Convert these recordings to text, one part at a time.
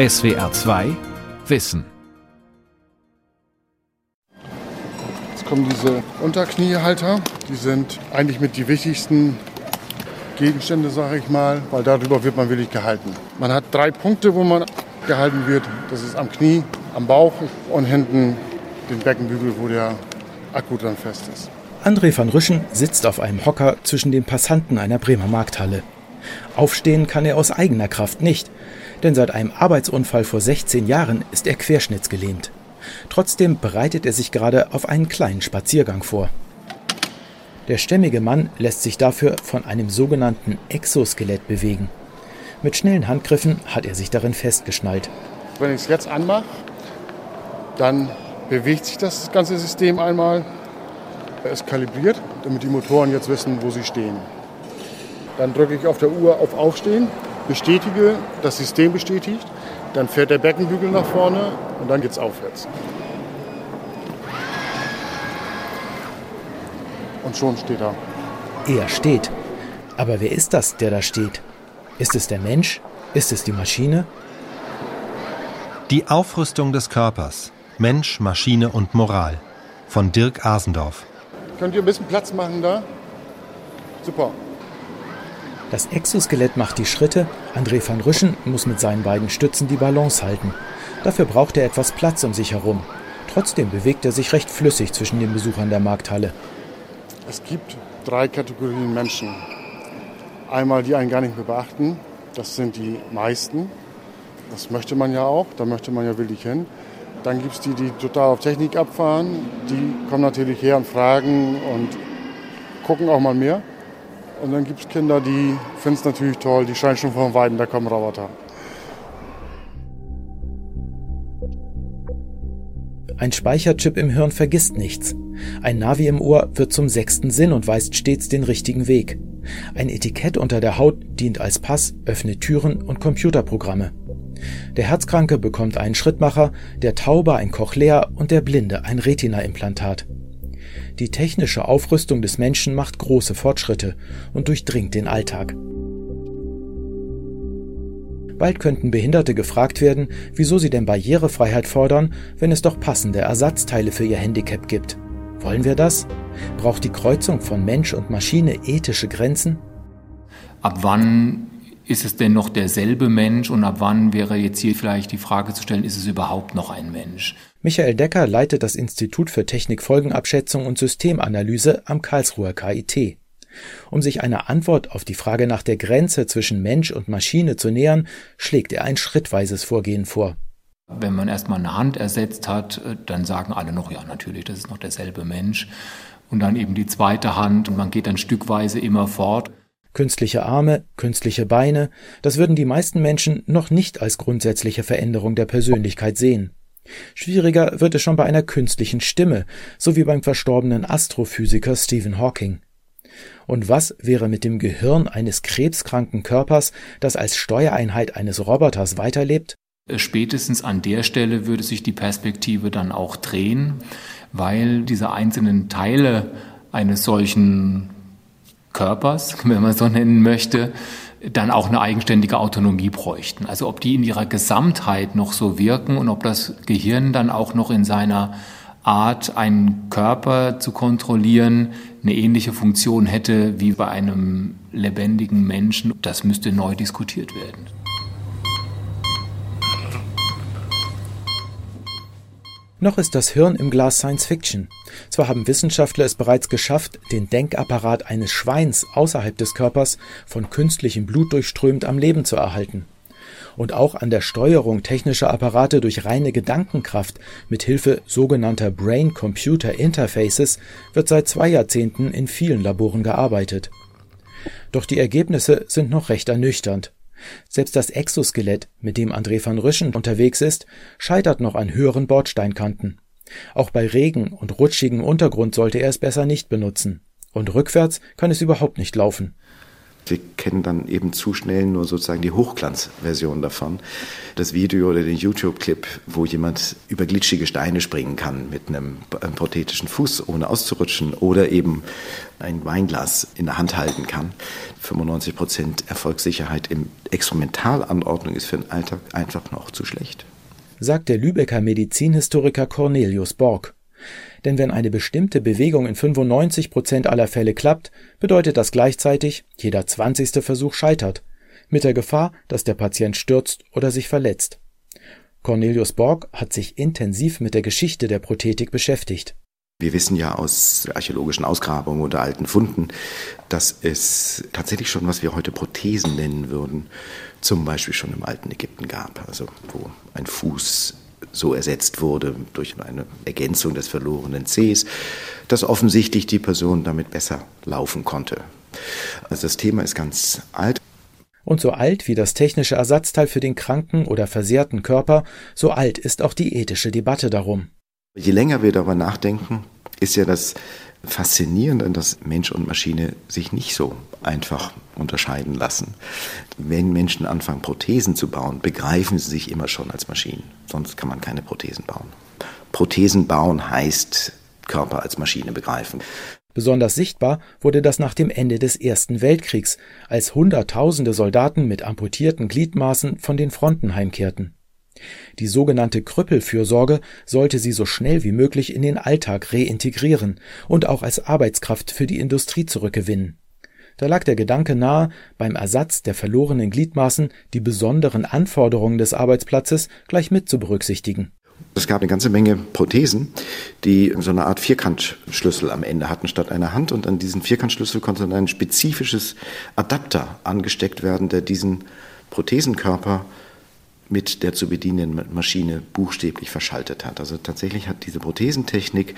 SWR 2 Wissen. Jetzt kommen diese Unterkniehalter. Die sind eigentlich mit die wichtigsten Gegenstände, sage ich mal, weil darüber wird man wirklich gehalten. Man hat drei Punkte, wo man gehalten wird. Das ist am Knie, am Bauch und hinten den Beckenbügel, wo der Akku dran fest ist. André van Rüschen sitzt auf einem Hocker zwischen den Passanten einer Bremer Markthalle. Aufstehen kann er aus eigener Kraft nicht, denn seit einem Arbeitsunfall vor 16 Jahren ist er querschnittsgelähmt. Trotzdem bereitet er sich gerade auf einen kleinen Spaziergang vor. Der stämmige Mann lässt sich dafür von einem sogenannten Exoskelett bewegen. Mit schnellen Handgriffen hat er sich darin festgeschnallt. Wenn ich es jetzt anmache, dann bewegt sich das ganze System einmal ist kalibriert, damit die Motoren jetzt wissen, wo sie stehen. Dann drücke ich auf der Uhr auf Aufstehen, bestätige, das System bestätigt, dann fährt der Beckenbügel nach vorne und dann geht es aufwärts. Und schon steht er. Er steht. Aber wer ist das, der da steht? Ist es der Mensch? Ist es die Maschine? Die Aufrüstung des Körpers. Mensch, Maschine und Moral. Von Dirk Asendorf. Könnt ihr ein bisschen Platz machen da? Super. Das Exoskelett macht die Schritte, André van Rüschen muss mit seinen beiden Stützen die Balance halten. Dafür braucht er etwas Platz um sich herum. Trotzdem bewegt er sich recht flüssig zwischen den Besuchern der Markthalle. Es gibt drei Kategorien Menschen. Einmal die einen gar nicht mehr beachten, das sind die meisten. Das möchte man ja auch, da möchte man ja wirklich hin. Dann gibt es die, die total auf Technik abfahren. Die kommen natürlich her und fragen und gucken auch mal mehr. Und dann gibt es Kinder, die finden es natürlich toll, die scheinen schon von Weiden, da kommen Roboter. Ein Speicherchip im Hirn vergisst nichts. Ein Navi im Ohr wird zum sechsten Sinn und weist stets den richtigen Weg. Ein Etikett unter der Haut dient als Pass, öffnet Türen und Computerprogramme. Der Herzkranke bekommt einen Schrittmacher, der Taube ein Cochlea und der Blinde ein Retina-Implantat. Die technische Aufrüstung des Menschen macht große Fortschritte und durchdringt den Alltag. Bald könnten Behinderte gefragt werden, wieso sie denn Barrierefreiheit fordern, wenn es doch passende Ersatzteile für ihr Handicap gibt. Wollen wir das? Braucht die Kreuzung von Mensch und Maschine ethische Grenzen? Ab wann ist es denn noch derselbe Mensch und ab wann wäre jetzt hier vielleicht die Frage zu stellen, ist es überhaupt noch ein Mensch? Michael Decker leitet das Institut für Technikfolgenabschätzung und Systemanalyse am Karlsruher KIT. Um sich eine Antwort auf die Frage nach der Grenze zwischen Mensch und Maschine zu nähern, schlägt er ein schrittweises Vorgehen vor. Wenn man erstmal eine Hand ersetzt hat, dann sagen alle noch, ja, natürlich, das ist noch derselbe Mensch. Und dann eben die zweite Hand und man geht dann stückweise immer fort. Künstliche Arme, künstliche Beine, das würden die meisten Menschen noch nicht als grundsätzliche Veränderung der Persönlichkeit sehen. Schwieriger wird es schon bei einer künstlichen Stimme, so wie beim verstorbenen Astrophysiker Stephen Hawking. Und was wäre mit dem Gehirn eines krebskranken Körpers, das als Steuereinheit eines Roboters weiterlebt? Spätestens an der Stelle würde sich die Perspektive dann auch drehen, weil diese einzelnen Teile eines solchen Körpers, wenn man so nennen möchte, dann auch eine eigenständige Autonomie bräuchten. Also ob die in ihrer Gesamtheit noch so wirken und ob das Gehirn dann auch noch in seiner Art, einen Körper zu kontrollieren, eine ähnliche Funktion hätte wie bei einem lebendigen Menschen, das müsste neu diskutiert werden. Noch ist das Hirn im Glas Science Fiction. Zwar haben Wissenschaftler es bereits geschafft, den Denkapparat eines Schweins außerhalb des Körpers von künstlichem Blut durchströmt am Leben zu erhalten. Und auch an der Steuerung technischer Apparate durch reine Gedankenkraft mit Hilfe sogenannter Brain-Computer Interfaces wird seit zwei Jahrzehnten in vielen Laboren gearbeitet. Doch die Ergebnisse sind noch recht ernüchternd. Selbst das Exoskelett, mit dem André van Rüschen unterwegs ist, scheitert noch an höheren Bordsteinkanten. Auch bei Regen und rutschigem Untergrund sollte er es besser nicht benutzen. Und rückwärts kann es überhaupt nicht laufen. Wir kennen dann eben zu schnell nur sozusagen die Hochglanzversion davon. Das Video oder den YouTube-Clip, wo jemand über glitschige Steine springen kann mit einem, prothetischen Fuß, ohne auszurutschen oder eben ein Weinglas in der Hand halten kann. 95 Prozent Erfolgssicherheit in Experimentalanordnung ist für den Alltag einfach noch zu schlecht. Sagt der Lübecker Medizinhistoriker Cornelius Borg. Denn wenn eine bestimmte Bewegung in 95 Prozent aller Fälle klappt, bedeutet das gleichzeitig, jeder zwanzigste Versuch scheitert, mit der Gefahr, dass der Patient stürzt oder sich verletzt. Cornelius Borg hat sich intensiv mit der Geschichte der Prothetik beschäftigt. Wir wissen ja aus archäologischen Ausgrabungen oder alten Funden, dass es tatsächlich schon, was wir heute Prothesen nennen würden, zum Beispiel schon im alten Ägypten gab. Also wo ein Fuß so ersetzt wurde durch eine Ergänzung des verlorenen Cs, dass offensichtlich die Person damit besser laufen konnte. Also das Thema ist ganz alt. Und so alt wie das technische Ersatzteil für den kranken oder versehrten Körper, so alt ist auch die ethische Debatte darum. Je länger wir darüber nachdenken, ist ja das Faszinierende, dass Mensch und Maschine sich nicht so einfach unterscheiden lassen. Wenn Menschen anfangen, Prothesen zu bauen, begreifen sie sich immer schon als Maschinen. Sonst kann man keine Prothesen bauen. Prothesen bauen heißt Körper als Maschine begreifen. Besonders sichtbar wurde das nach dem Ende des Ersten Weltkriegs, als Hunderttausende Soldaten mit amputierten Gliedmaßen von den Fronten heimkehrten. Die sogenannte Krüppelfürsorge sollte sie so schnell wie möglich in den Alltag reintegrieren und auch als Arbeitskraft für die Industrie zurückgewinnen. Da lag der Gedanke nahe, beim Ersatz der verlorenen Gliedmaßen die besonderen Anforderungen des Arbeitsplatzes gleich mit zu berücksichtigen. Es gab eine ganze Menge Prothesen, die so eine Art Vierkantschlüssel am Ende hatten statt einer Hand. Und an diesen Vierkantschlüssel konnte dann ein spezifisches Adapter angesteckt werden, der diesen Prothesenkörper mit der zu bedienenden Maschine buchstäblich verschaltet hat. Also tatsächlich hat diese Prothesentechnik,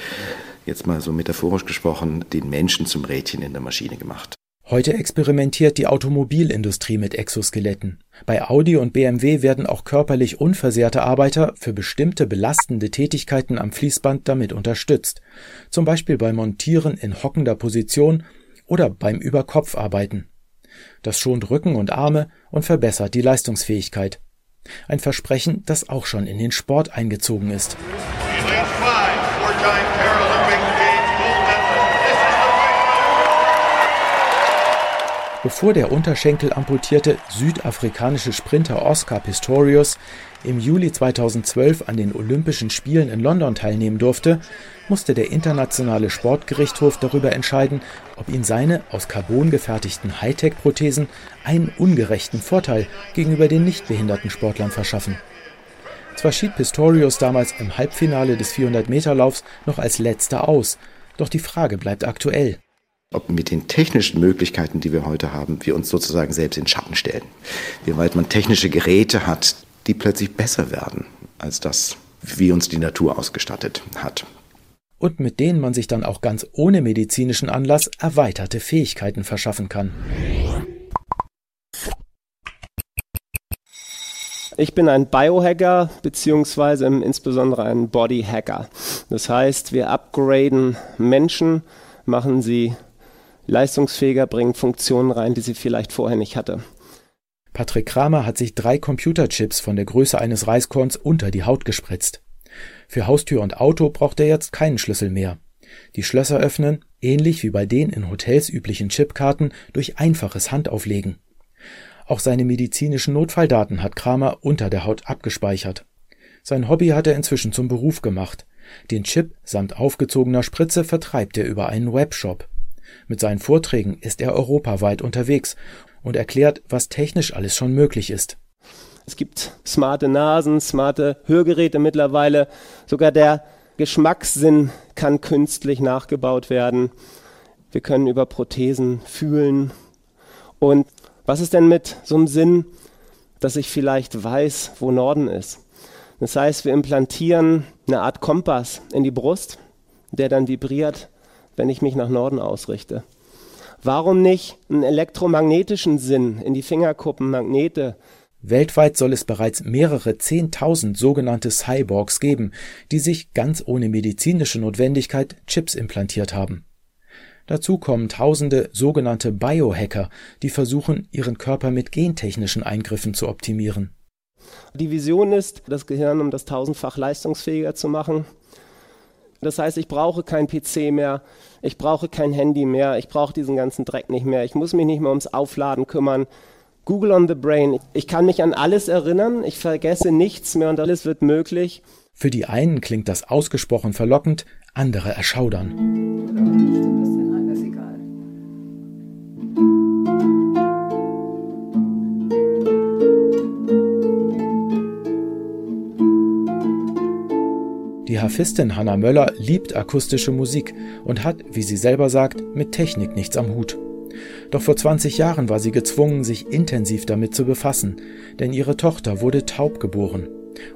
jetzt mal so metaphorisch gesprochen, den Menschen zum Rädchen in der Maschine gemacht. Heute experimentiert die Automobilindustrie mit Exoskeletten. Bei Audi und BMW werden auch körperlich unversehrte Arbeiter für bestimmte belastende Tätigkeiten am Fließband damit unterstützt, zum Beispiel beim Montieren in hockender Position oder beim Überkopfarbeiten. Das schont Rücken und Arme und verbessert die Leistungsfähigkeit. Ein Versprechen, das auch schon in den Sport eingezogen ist. Bevor der Unterschenkel amputierte südafrikanische Sprinter Oscar Pistorius im Juli 2012 an den Olympischen Spielen in London teilnehmen durfte, musste der Internationale Sportgerichtshof darüber entscheiden, ob ihn seine aus Carbon gefertigten Hightech-Prothesen einen ungerechten Vorteil gegenüber den nicht behinderten Sportlern verschaffen. Zwar schied Pistorius damals im Halbfinale des 400-Meter-Laufs noch als letzter aus, doch die Frage bleibt aktuell ob mit den technischen Möglichkeiten, die wir heute haben, wir uns sozusagen selbst in Schatten stellen. Wie weit man technische Geräte hat, die plötzlich besser werden als das, wie uns die Natur ausgestattet hat. Und mit denen man sich dann auch ganz ohne medizinischen Anlass erweiterte Fähigkeiten verschaffen kann. Ich bin ein Biohacker beziehungsweise insbesondere ein Bodyhacker. Das heißt, wir upgraden Menschen, machen sie leistungsfähiger, bringen Funktionen rein, die sie vielleicht vorher nicht hatte. Patrick Kramer hat sich drei Computerchips von der Größe eines Reiskorns unter die Haut gespritzt. Für Haustür und Auto braucht er jetzt keinen Schlüssel mehr. Die Schlösser öffnen, ähnlich wie bei den in Hotels üblichen Chipkarten, durch einfaches Handauflegen. Auch seine medizinischen Notfalldaten hat Kramer unter der Haut abgespeichert. Sein Hobby hat er inzwischen zum Beruf gemacht. Den Chip samt aufgezogener Spritze vertreibt er über einen Webshop. Mit seinen Vorträgen ist er europaweit unterwegs und erklärt, was technisch alles schon möglich ist. Es gibt smarte Nasen, smarte Hörgeräte mittlerweile. Sogar der Geschmackssinn kann künstlich nachgebaut werden. Wir können über Prothesen fühlen. Und was ist denn mit so einem Sinn, dass ich vielleicht weiß, wo Norden ist? Das heißt, wir implantieren eine Art Kompass in die Brust, der dann vibriert wenn ich mich nach Norden ausrichte? Warum nicht einen elektromagnetischen Sinn in die Fingerkuppen, Magnete? Weltweit soll es bereits mehrere Zehntausend sogenannte Cyborgs geben, die sich ganz ohne medizinische Notwendigkeit Chips implantiert haben. Dazu kommen tausende sogenannte Biohacker, die versuchen, ihren Körper mit gentechnischen Eingriffen zu optimieren. Die Vision ist, das Gehirn um das tausendfach leistungsfähiger zu machen. Das heißt, ich brauche kein PC mehr, ich brauche kein Handy mehr, ich brauche diesen ganzen Dreck nicht mehr, ich muss mich nicht mehr ums Aufladen kümmern. Google on the Brain, ich kann mich an alles erinnern, ich vergesse nichts mehr und alles wird möglich. Für die einen klingt das ausgesprochen verlockend, andere erschaudern. Die Harfistin Hanna Möller liebt akustische Musik und hat, wie sie selber sagt, mit Technik nichts am Hut. Doch vor 20 Jahren war sie gezwungen, sich intensiv damit zu befassen, denn ihre Tochter wurde taub geboren.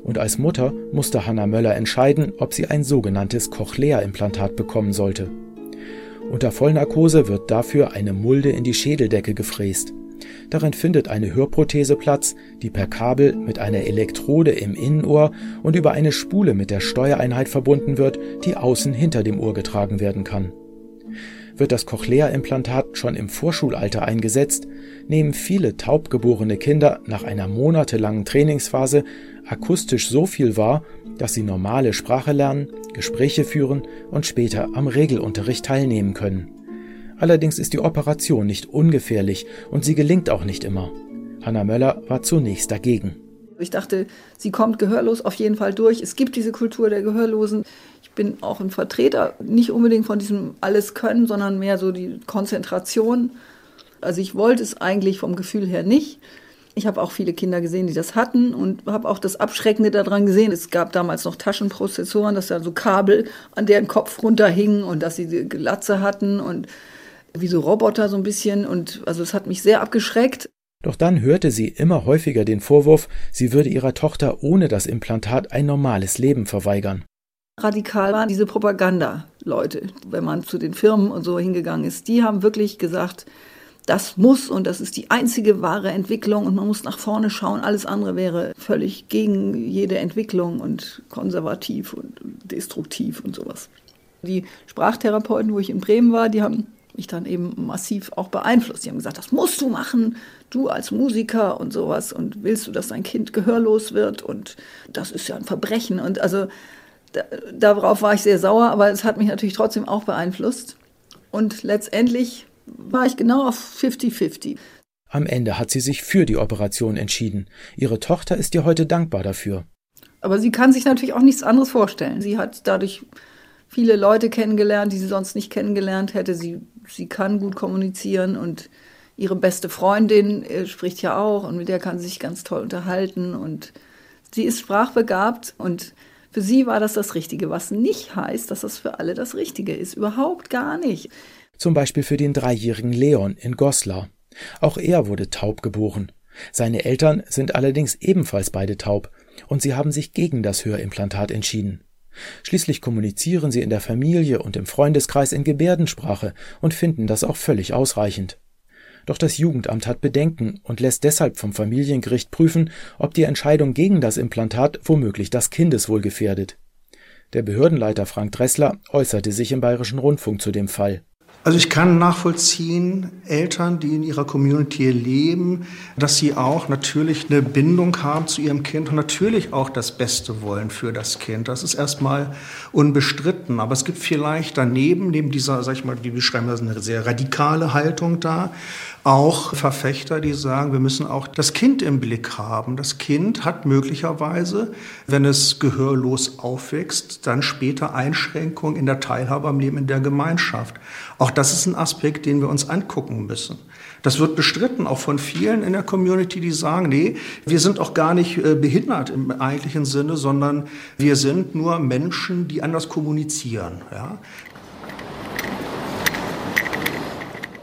Und als Mutter musste Hanna Möller entscheiden, ob sie ein sogenanntes Cochlea-Implantat bekommen sollte. Unter Vollnarkose wird dafür eine Mulde in die Schädeldecke gefräst. Darin findet eine Hörprothese Platz, die per Kabel mit einer Elektrode im Innenohr und über eine Spule mit der Steuereinheit verbunden wird, die außen hinter dem Ohr getragen werden kann. Wird das Cochlea-Implantat schon im Vorschulalter eingesetzt, nehmen viele taubgeborene Kinder nach einer monatelangen Trainingsphase akustisch so viel wahr, dass sie normale Sprache lernen, Gespräche führen und später am Regelunterricht teilnehmen können. Allerdings ist die Operation nicht ungefährlich und sie gelingt auch nicht immer. Hanna Möller war zunächst dagegen. Ich dachte, sie kommt gehörlos auf jeden Fall durch. Es gibt diese Kultur der Gehörlosen. Ich bin auch ein Vertreter, nicht unbedingt von diesem alles können, sondern mehr so die Konzentration. Also ich wollte es eigentlich vom Gefühl her nicht. Ich habe auch viele Kinder gesehen, die das hatten und habe auch das Abschreckende daran gesehen. Es gab damals noch Taschenprozessoren, dass da so Kabel an deren Kopf runterhingen und dass sie Glatze hatten und wie so Roboter so ein bisschen und also es hat mich sehr abgeschreckt. Doch dann hörte sie immer häufiger den Vorwurf, sie würde ihrer Tochter ohne das Implantat ein normales Leben verweigern. Radikal waren diese Propaganda-Leute, wenn man zu den Firmen und so hingegangen ist. Die haben wirklich gesagt, das muss und das ist die einzige wahre Entwicklung und man muss nach vorne schauen. Alles andere wäre völlig gegen jede Entwicklung und konservativ und destruktiv und sowas. Die Sprachtherapeuten, wo ich in Bremen war, die haben mich dann eben massiv auch beeinflusst. Die haben gesagt, das musst du machen, du als Musiker und sowas. Und willst du, dass dein Kind gehörlos wird? Und das ist ja ein Verbrechen. Und also da, darauf war ich sehr sauer, aber es hat mich natürlich trotzdem auch beeinflusst. Und letztendlich war ich genau auf 50-50. Am Ende hat sie sich für die Operation entschieden. Ihre Tochter ist ihr heute dankbar dafür. Aber sie kann sich natürlich auch nichts anderes vorstellen. Sie hat dadurch viele Leute kennengelernt, die sie sonst nicht kennengelernt hätte. Sie, sie kann gut kommunizieren und ihre beste Freundin äh, spricht ja auch und mit der kann sie sich ganz toll unterhalten und sie ist sprachbegabt und für sie war das das Richtige, was nicht heißt, dass das für alle das Richtige ist. Überhaupt gar nicht. Zum Beispiel für den dreijährigen Leon in Goslar. Auch er wurde taub geboren. Seine Eltern sind allerdings ebenfalls beide taub und sie haben sich gegen das Hörimplantat entschieden. Schließlich kommunizieren sie in der Familie und im Freundeskreis in Gebärdensprache und finden das auch völlig ausreichend. Doch das Jugendamt hat Bedenken und lässt deshalb vom Familiengericht prüfen, ob die Entscheidung gegen das Implantat womöglich das Kindeswohl gefährdet. Der Behördenleiter Frank Dressler äußerte sich im Bayerischen Rundfunk zu dem Fall. Also ich kann nachvollziehen, Eltern, die in ihrer Community leben, dass sie auch natürlich eine Bindung haben zu ihrem Kind und natürlich auch das Beste wollen für das Kind. Das ist erstmal unbestritten. Aber es gibt vielleicht daneben, neben dieser, sag ich mal, wie beschreiben das, eine sehr radikale Haltung da, auch Verfechter, die sagen, wir müssen auch das Kind im Blick haben. Das Kind hat möglicherweise, wenn es gehörlos aufwächst, dann später Einschränkungen in der Teilhabe am Leben in der Gemeinschaft. Auch das ist ein Aspekt, den wir uns angucken müssen. Das wird bestritten, auch von vielen in der Community, die sagen, nee, wir sind auch gar nicht äh, behindert im eigentlichen Sinne, sondern wir sind nur Menschen, die anders kommunizieren. Ja?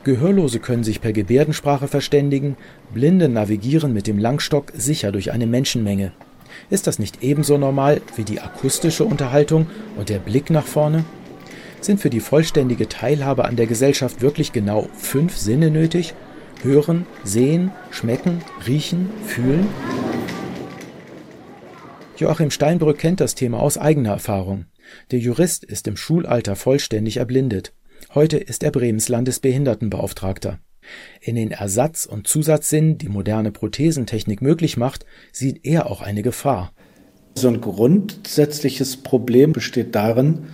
Gehörlose können sich per Gebärdensprache verständigen, Blinde navigieren mit dem Langstock sicher durch eine Menschenmenge. Ist das nicht ebenso normal wie die akustische Unterhaltung und der Blick nach vorne? Sind für die vollständige Teilhabe an der Gesellschaft wirklich genau fünf Sinne nötig? Hören, sehen, schmecken, riechen, fühlen? Joachim Steinbrück kennt das Thema aus eigener Erfahrung. Der Jurist ist im Schulalter vollständig erblindet. Heute ist er Bremens Landesbehindertenbeauftragter. In den Ersatz- und Zusatzsinn, die moderne Prothesentechnik möglich macht, sieht er auch eine Gefahr. So ein grundsätzliches Problem besteht darin,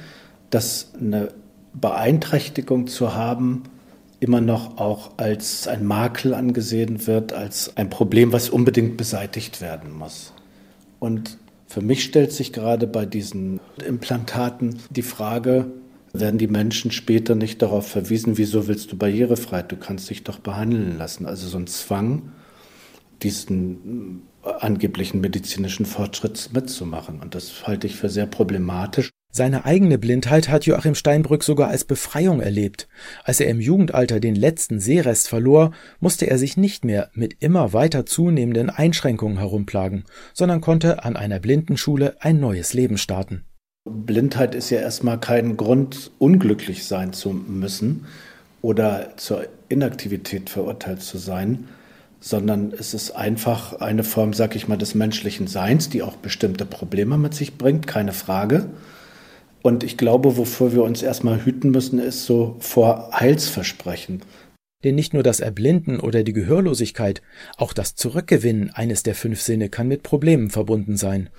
dass eine Beeinträchtigung zu haben immer noch auch als ein Makel angesehen wird, als ein Problem, was unbedingt beseitigt werden muss. Und für mich stellt sich gerade bei diesen Implantaten die Frage, werden die Menschen später nicht darauf verwiesen, wieso willst du Barrierefreiheit, du kannst dich doch behandeln lassen. Also so ein Zwang, diesen angeblichen medizinischen Fortschritt mitzumachen. Und das halte ich für sehr problematisch. Seine eigene Blindheit hat Joachim Steinbrück sogar als Befreiung erlebt. Als er im Jugendalter den letzten Sehrest verlor, musste er sich nicht mehr mit immer weiter zunehmenden Einschränkungen herumplagen, sondern konnte an einer Blindenschule ein neues Leben starten. Blindheit ist ja erstmal kein Grund, unglücklich sein zu müssen oder zur Inaktivität verurteilt zu sein, sondern es ist einfach eine Form, sag ich mal, des menschlichen Seins, die auch bestimmte Probleme mit sich bringt, keine Frage. Und ich glaube, wovor wir uns erstmal hüten müssen, ist so vor Heilsversprechen. Denn nicht nur das Erblinden oder die Gehörlosigkeit, auch das Zurückgewinnen eines der fünf Sinne kann mit Problemen verbunden sein.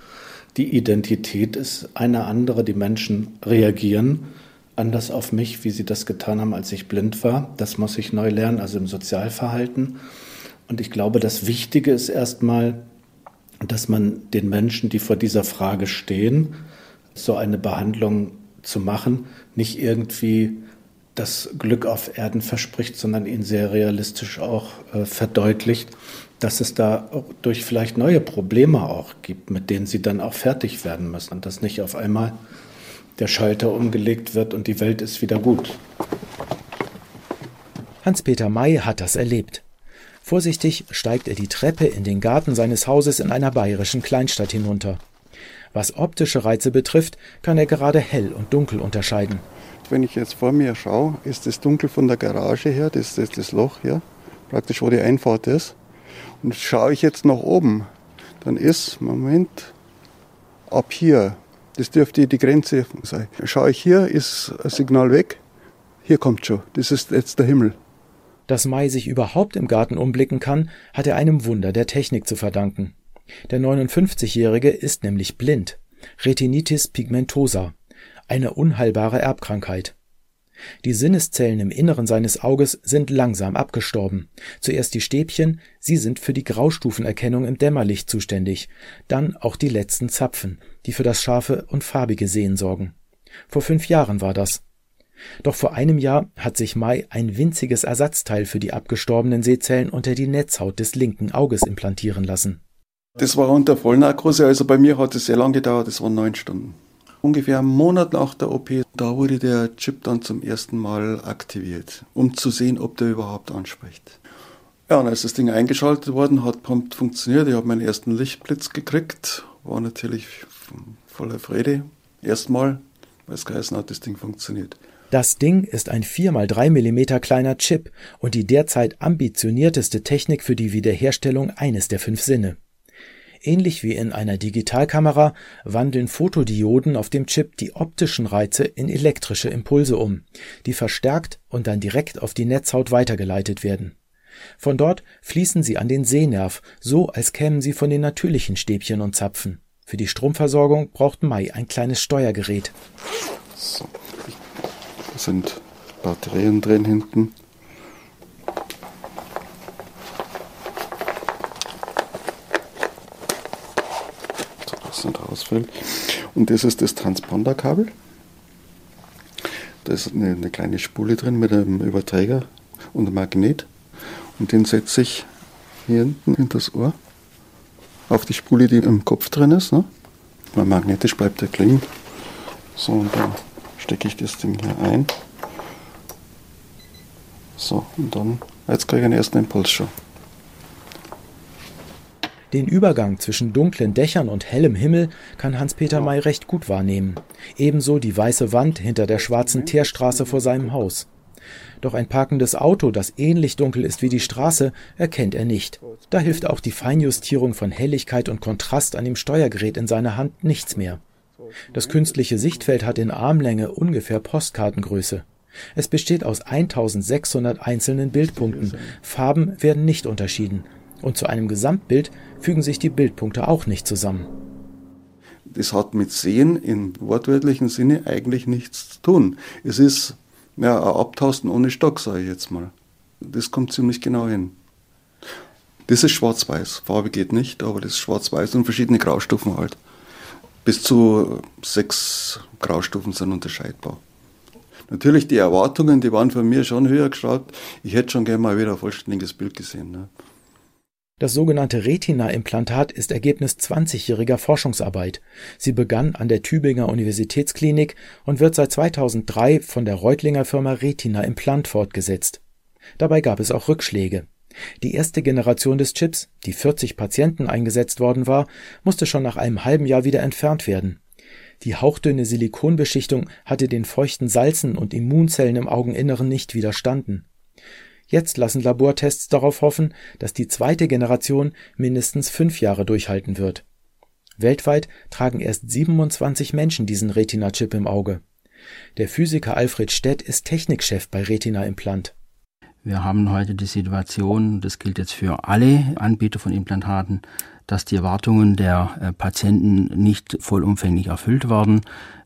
Die Identität ist eine andere, die Menschen reagieren anders auf mich, wie sie das getan haben, als ich blind war. Das muss ich neu lernen, also im Sozialverhalten. Und ich glaube, das Wichtige ist erstmal, dass man den Menschen, die vor dieser Frage stehen, so eine Behandlung zu machen, nicht irgendwie das Glück auf Erden verspricht, sondern ihnen sehr realistisch auch äh, verdeutlicht, dass es da durch vielleicht neue Probleme auch gibt, mit denen sie dann auch fertig werden müssen und dass nicht auf einmal der Schalter umgelegt wird und die Welt ist wieder gut. Hans-Peter May hat das erlebt. Vorsichtig steigt er die Treppe in den Garten seines Hauses in einer bayerischen Kleinstadt hinunter. Was optische Reize betrifft, kann er gerade hell und dunkel unterscheiden. Wenn ich jetzt vor mir schaue, ist das dunkel von der Garage her, das ist das Loch hier, praktisch wo die Einfahrt ist. Und schaue ich jetzt nach oben, dann ist, Moment, ab hier, das dürfte die Grenze sein. Schaue ich hier, ist ein Signal weg, hier kommt schon, das ist jetzt der Himmel. Dass Mai sich überhaupt im Garten umblicken kann, hat er einem Wunder der Technik zu verdanken. Der 59-Jährige ist nämlich blind. Retinitis pigmentosa. Eine unheilbare Erbkrankheit. Die Sinneszellen im Inneren seines Auges sind langsam abgestorben. Zuerst die Stäbchen, sie sind für die Graustufenerkennung im Dämmerlicht zuständig, dann auch die letzten Zapfen, die für das scharfe und farbige Sehen sorgen. Vor fünf Jahren war das. Doch vor einem Jahr hat sich Mai ein winziges Ersatzteil für die abgestorbenen Sehzellen unter die Netzhaut des linken Auges implantieren lassen. Das war unter Vollnarkose, also bei mir hat es sehr lange gedauert, das waren neun Stunden. Ungefähr einen Monat nach der OP, da wurde der Chip dann zum ersten Mal aktiviert, um zu sehen, ob der überhaupt anspricht. Ja, und als das Ding eingeschaltet worden, hat prompt funktioniert. Ich habe meinen ersten Lichtblitz gekriegt, war natürlich voller Freude. Erstmal, weil es geheißen hat, das Ding funktioniert. Das Ding ist ein 4 x 3 mm kleiner Chip und die derzeit ambitionierteste Technik für die Wiederherstellung eines der fünf Sinne. Ähnlich wie in einer Digitalkamera wandeln Fotodioden auf dem Chip die optischen Reize in elektrische Impulse um, die verstärkt und dann direkt auf die Netzhaut weitergeleitet werden. Von dort fließen sie an den Sehnerv, so als kämen sie von den natürlichen Stäbchen und Zapfen. Für die Stromversorgung braucht Mai ein kleines Steuergerät. So. Da sind Batterien drin hinten. Nicht rausfällt. Und das ist das Transponderkabel. Da ist eine, eine, kleine Spule drin mit einem Überträger und einem Magnet. Und den setze ich hier hinten in das Ohr auf die Spule, die im Kopf drin ist. Ne? Weil magnetisch bleibt der klingen. So, und dann stecke ich das Ding hier ein. So, und dann, jetzt kriege ich einen ersten Impuls schon. Den Übergang zwischen dunklen Dächern und hellem Himmel kann Hans-Peter May recht gut wahrnehmen. Ebenso die weiße Wand hinter der schwarzen Teerstraße vor seinem Haus. Doch ein parkendes Auto, das ähnlich dunkel ist wie die Straße, erkennt er nicht. Da hilft auch die Feinjustierung von Helligkeit und Kontrast an dem Steuergerät in seiner Hand nichts mehr. Das künstliche Sichtfeld hat in Armlänge ungefähr Postkartengröße. Es besteht aus 1600 einzelnen Bildpunkten. Farben werden nicht unterschieden. Und zu einem Gesamtbild fügen sich die Bildpunkte auch nicht zusammen. Das hat mit Sehen im wortwörtlichen Sinne eigentlich nichts zu tun. Es ist ja, ein Abtasten ohne Stock, sage ich jetzt mal. Das kommt ziemlich genau hin. Das ist schwarz-weiß. Farbe geht nicht, aber das ist schwarz-weiß und verschiedene Graustufen halt. Bis zu sechs Graustufen sind unterscheidbar. Natürlich, die Erwartungen, die waren von mir schon höher geschraubt. Ich hätte schon gerne mal wieder ein vollständiges Bild gesehen. Ne? Das sogenannte Retina-Implantat ist Ergebnis 20-jähriger Forschungsarbeit. Sie begann an der Tübinger Universitätsklinik und wird seit 2003 von der Reutlinger Firma Retina Implant fortgesetzt. Dabei gab es auch Rückschläge. Die erste Generation des Chips, die 40 Patienten eingesetzt worden war, musste schon nach einem halben Jahr wieder entfernt werden. Die hauchdünne Silikonbeschichtung hatte den feuchten Salzen und Immunzellen im Augeninneren nicht widerstanden. Jetzt lassen Labortests darauf hoffen, dass die zweite Generation mindestens fünf Jahre durchhalten wird. Weltweit tragen erst 27 Menschen diesen Retina-Chip im Auge. Der Physiker Alfred Stett ist Technikchef bei Retina Implant. Wir haben heute die Situation, das gilt jetzt für alle Anbieter von Implantaten, dass die Erwartungen der äh, Patienten nicht vollumfänglich erfüllt werden.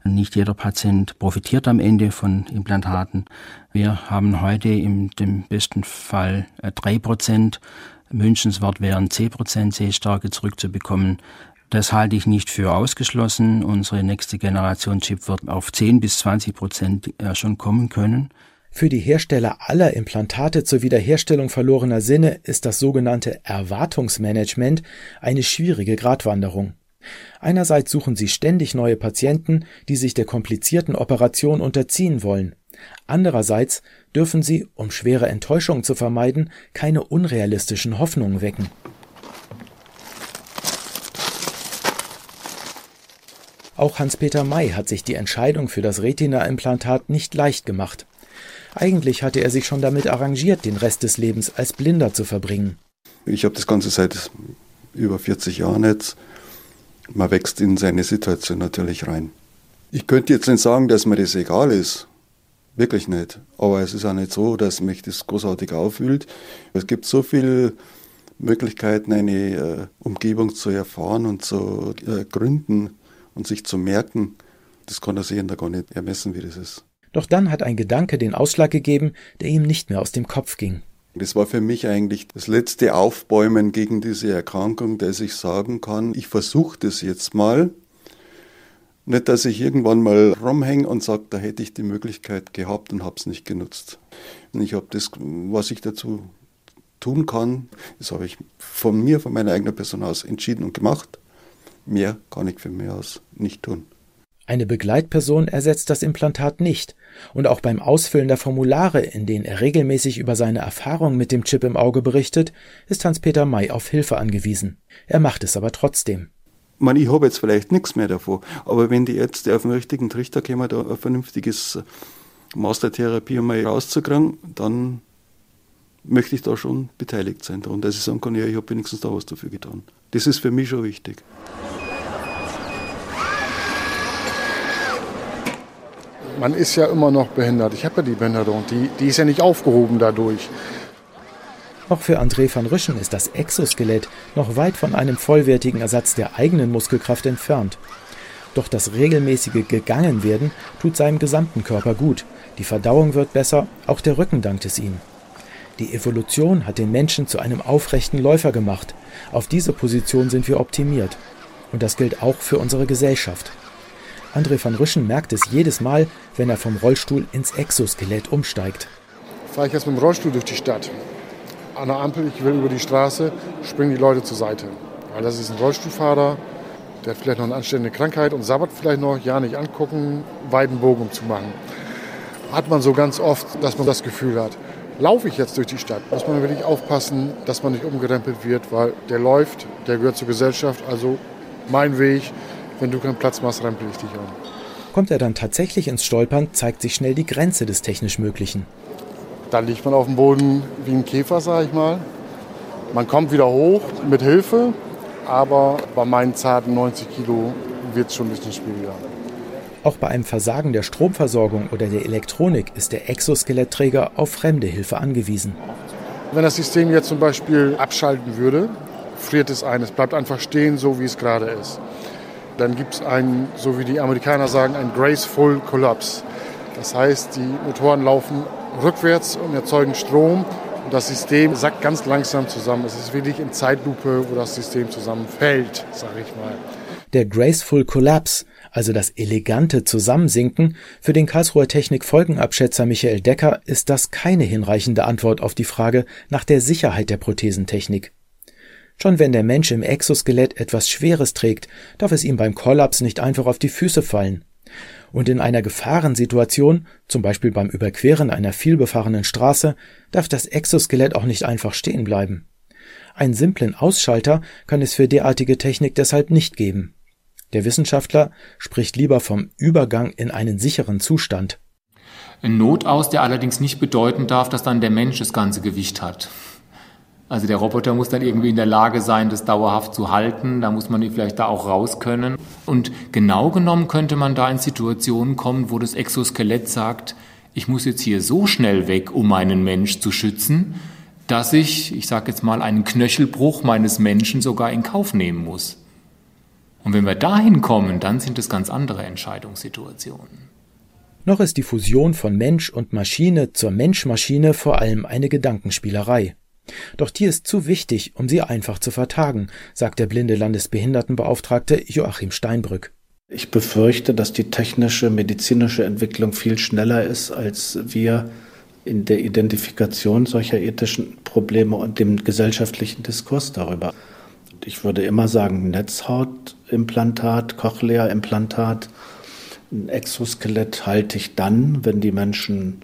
Nicht jeder Patient profitiert am Ende von Implantaten. Wir haben heute im besten Fall äh, drei Prozent. Wünschenswert wären zehn Prozent Sehstärke zurückzubekommen. Das halte ich nicht für ausgeschlossen. Unsere nächste Generation Chip wird auf 10 bis 20 Prozent äh, schon kommen können. Für die Hersteller aller Implantate zur Wiederherstellung verlorener Sinne ist das sogenannte Erwartungsmanagement eine schwierige Gratwanderung. Einerseits suchen sie ständig neue Patienten, die sich der komplizierten Operation unterziehen wollen. Andererseits dürfen sie, um schwere Enttäuschungen zu vermeiden, keine unrealistischen Hoffnungen wecken. Auch Hans-Peter May hat sich die Entscheidung für das Retina-Implantat nicht leicht gemacht. Eigentlich hatte er sich schon damit arrangiert, den Rest des Lebens als Blinder zu verbringen. Ich habe das Ganze seit über 40 Jahren jetzt. Man wächst in seine Situation natürlich rein. Ich könnte jetzt nicht sagen, dass mir das egal ist. Wirklich nicht. Aber es ist auch nicht so, dass mich das großartig auffühlt. Es gibt so viele Möglichkeiten, eine äh, Umgebung zu erfahren und zu äh, gründen und sich zu merken. Das kann der Sehender gar nicht ermessen, wie das ist. Doch dann hat ein Gedanke den Ausschlag gegeben, der ihm nicht mehr aus dem Kopf ging. Das war für mich eigentlich das letzte Aufbäumen gegen diese Erkrankung, dass ich sagen kann, ich versuche das jetzt mal. Nicht, dass ich irgendwann mal rumhänge und sage, da hätte ich die Möglichkeit gehabt und habe es nicht genutzt. Und ich habe das, was ich dazu tun kann, das habe ich von mir, von meiner eigenen Person aus entschieden und gemacht. Mehr kann ich für mich aus nicht tun. Eine Begleitperson ersetzt das Implantat nicht, und auch beim Ausfüllen der Formulare, in denen er regelmäßig über seine Erfahrung mit dem Chip im Auge berichtet, ist Hans-Peter May auf Hilfe angewiesen. Er macht es aber trotzdem. Man, ich habe jetzt vielleicht nichts mehr davon, aber wenn die Ärzte auf den richtigen Trichter kommen, da ein vernünftiges Mastertherapie mal rauszukriegen, dann möchte ich da schon beteiligt sein. Und dass ich sagen kann, ja, ich habe wenigstens da was dafür getan. Das ist für mich schon wichtig. Man ist ja immer noch behindert. Ich habe ja die Behinderung, die, die ist ja nicht aufgehoben dadurch. Auch für André van Rüschen ist das Exoskelett noch weit von einem vollwertigen Ersatz der eigenen Muskelkraft entfernt. Doch das regelmäßige Gegangenwerden tut seinem gesamten Körper gut. Die Verdauung wird besser, auch der Rücken dankt es ihm. Die Evolution hat den Menschen zu einem aufrechten Läufer gemacht. Auf diese Position sind wir optimiert. Und das gilt auch für unsere Gesellschaft. André van Rüschen merkt es jedes Mal, wenn er vom Rollstuhl ins Exoskelett umsteigt. Fahre ich jetzt mit dem Rollstuhl durch die Stadt. An der Ampel, ich will über die Straße, springen die Leute zur Seite. Weil das ist ein Rollstuhlfahrer, der hat vielleicht noch eine anständige Krankheit und sabbert vielleicht noch, ja nicht angucken, weiten Bogen umzumachen. Hat man so ganz oft, dass man das Gefühl hat, laufe ich jetzt durch die Stadt, muss man wirklich aufpassen, dass man nicht umgerempelt wird, weil der läuft, der gehört zur Gesellschaft, also mein Weg, wenn du keinen Platz machst, rempel ich dich an. Kommt er dann tatsächlich ins Stolpern, zeigt sich schnell die Grenze des technisch Möglichen. Da liegt man auf dem Boden wie ein Käfer, sag ich mal. Man kommt wieder hoch mit Hilfe, aber bei meinen zarten 90 Kilo wird es schon ein bisschen schwieriger. Auch bei einem Versagen der Stromversorgung oder der Elektronik ist der Exoskelettträger auf fremde Hilfe angewiesen. Wenn das System jetzt zum Beispiel abschalten würde, friert es ein. Es bleibt einfach stehen, so wie es gerade ist. Dann gibt es einen, so wie die Amerikaner sagen, einen graceful Collapse. Das heißt, die Motoren laufen rückwärts und erzeugen Strom und das System sackt ganz langsam zusammen. Es ist wirklich in Zeitlupe, wo das System zusammenfällt, sage ich mal. Der Graceful Collapse, also das elegante Zusammensinken, für den Karlsruher Technik-Folgenabschätzer Michael Decker ist das keine hinreichende Antwort auf die Frage nach der Sicherheit der Prothesentechnik. Schon wenn der Mensch im Exoskelett etwas Schweres trägt, darf es ihm beim Kollaps nicht einfach auf die Füße fallen. Und in einer Gefahrensituation, zum Beispiel beim Überqueren einer vielbefahrenen Straße, darf das Exoskelett auch nicht einfach stehen bleiben. Einen simplen Ausschalter kann es für derartige Technik deshalb nicht geben. Der Wissenschaftler spricht lieber vom Übergang in einen sicheren Zustand. Ein Notaus, der allerdings nicht bedeuten darf, dass dann der Mensch das ganze Gewicht hat. Also der Roboter muss dann irgendwie in der Lage sein, das dauerhaft zu halten. Da muss man ihn vielleicht da auch raus können. Und genau genommen könnte man da in Situationen kommen, wo das Exoskelett sagt, ich muss jetzt hier so schnell weg, um meinen Mensch zu schützen, dass ich, ich sage jetzt mal, einen Knöchelbruch meines Menschen sogar in Kauf nehmen muss. Und wenn wir dahin kommen, dann sind es ganz andere Entscheidungssituationen. Noch ist die Fusion von Mensch und Maschine zur Mensch-Maschine vor allem eine Gedankenspielerei. Doch die ist zu wichtig, um sie einfach zu vertagen, sagt der blinde Landesbehindertenbeauftragte Joachim Steinbrück. Ich befürchte, dass die technische, medizinische Entwicklung viel schneller ist, als wir in der Identifikation solcher ethischen Probleme und dem gesellschaftlichen Diskurs darüber. Ich würde immer sagen, Netzhautimplantat, Cochlea-Implantat, ein Exoskelett halte ich dann, wenn die Menschen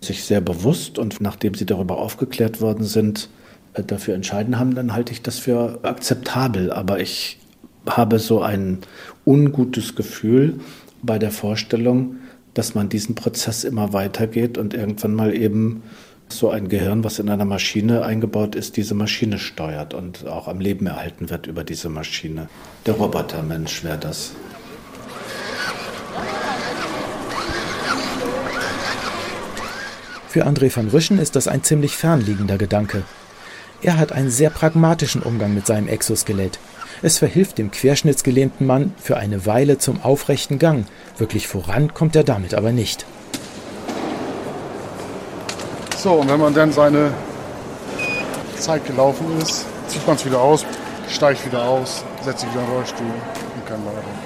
sich sehr bewusst und nachdem sie darüber aufgeklärt worden sind, äh, dafür entscheiden haben, dann halte ich das für akzeptabel. Aber ich habe so ein ungutes Gefühl bei der Vorstellung, dass man diesen Prozess immer weitergeht und irgendwann mal eben so ein Gehirn, was in einer Maschine eingebaut ist, diese Maschine steuert und auch am Leben erhalten wird über diese Maschine. Der Robotermensch wäre das. Für André van Rüschen ist das ein ziemlich fernliegender Gedanke. Er hat einen sehr pragmatischen Umgang mit seinem Exoskelett. Es verhilft dem querschnittsgelähmten Mann für eine Weile zum aufrechten Gang. Wirklich voran kommt er damit aber nicht. So, und wenn man dann seine Zeit gelaufen ist, zieht man es wieder aus, steigt wieder aus, setzt sich wieder in den Rollstuhl und kann weiter.